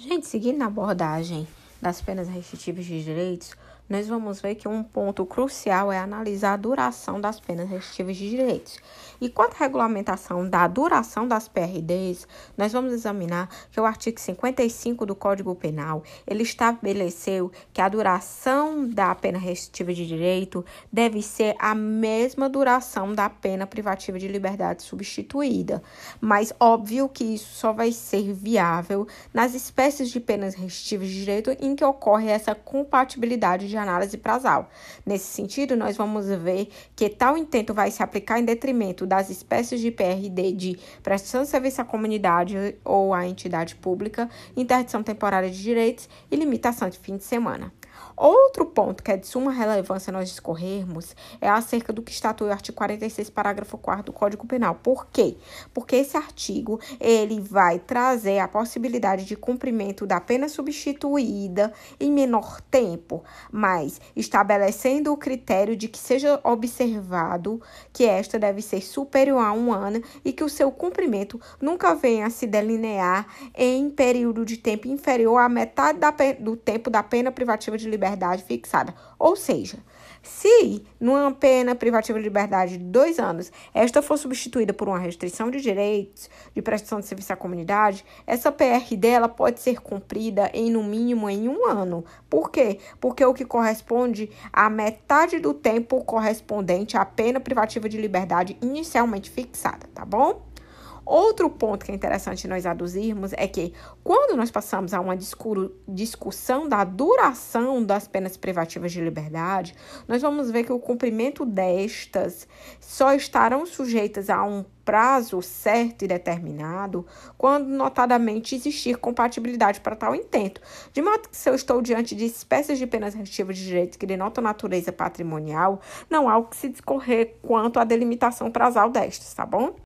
Gente, seguindo a abordagem das penas restritivas de direitos, nós vamos ver que um ponto crucial é analisar a duração das penas restritivas de direitos. E quanto à regulamentação da duração das PRDs, nós vamos examinar que o artigo 55 do Código Penal, ele estabeleceu que a duração da pena restritiva de direito deve ser a mesma duração da pena privativa de liberdade substituída. Mas óbvio que isso só vai ser viável nas espécies de penas restritivas de direito em que ocorre essa compatibilidade de análise prazal. Nesse sentido, nós vamos ver que tal intento vai se aplicar em detrimento das espécies de PRD de prestação de serviço à comunidade ou à entidade pública, interdição temporária de direitos e limitação de fim de semana. Outro ponto que é de suma relevância nós discorrermos é acerca do que estatui o artigo 46, parágrafo 4 do Código Penal. Por quê? Porque esse artigo, ele vai trazer a possibilidade de cumprimento da pena substituída em menor tempo, mas estabelecendo o critério de que seja observado que esta deve ser superior a um ano e que o seu cumprimento nunca venha a se delinear em período de tempo inferior à metade do tempo da pena privativa de liberdade liberdade fixada. Ou seja, se numa pena privativa de liberdade de dois anos esta for substituída por uma restrição de direitos de prestação de serviço à comunidade, essa PR dela pode ser cumprida em no mínimo em um ano. Por quê? Porque o que corresponde à metade do tempo correspondente à pena privativa de liberdade inicialmente fixada, tá bom? Outro ponto que é interessante nós aduzirmos é que, quando nós passamos a uma discussão da duração das penas privativas de liberdade, nós vamos ver que o cumprimento destas só estarão sujeitas a um prazo certo e determinado quando notadamente existir compatibilidade para tal intento. De modo que, se eu estou diante de espécies de penas restritivas de direitos que denotam natureza patrimonial, não há o que se discorrer quanto à delimitação prazal destas, tá bom?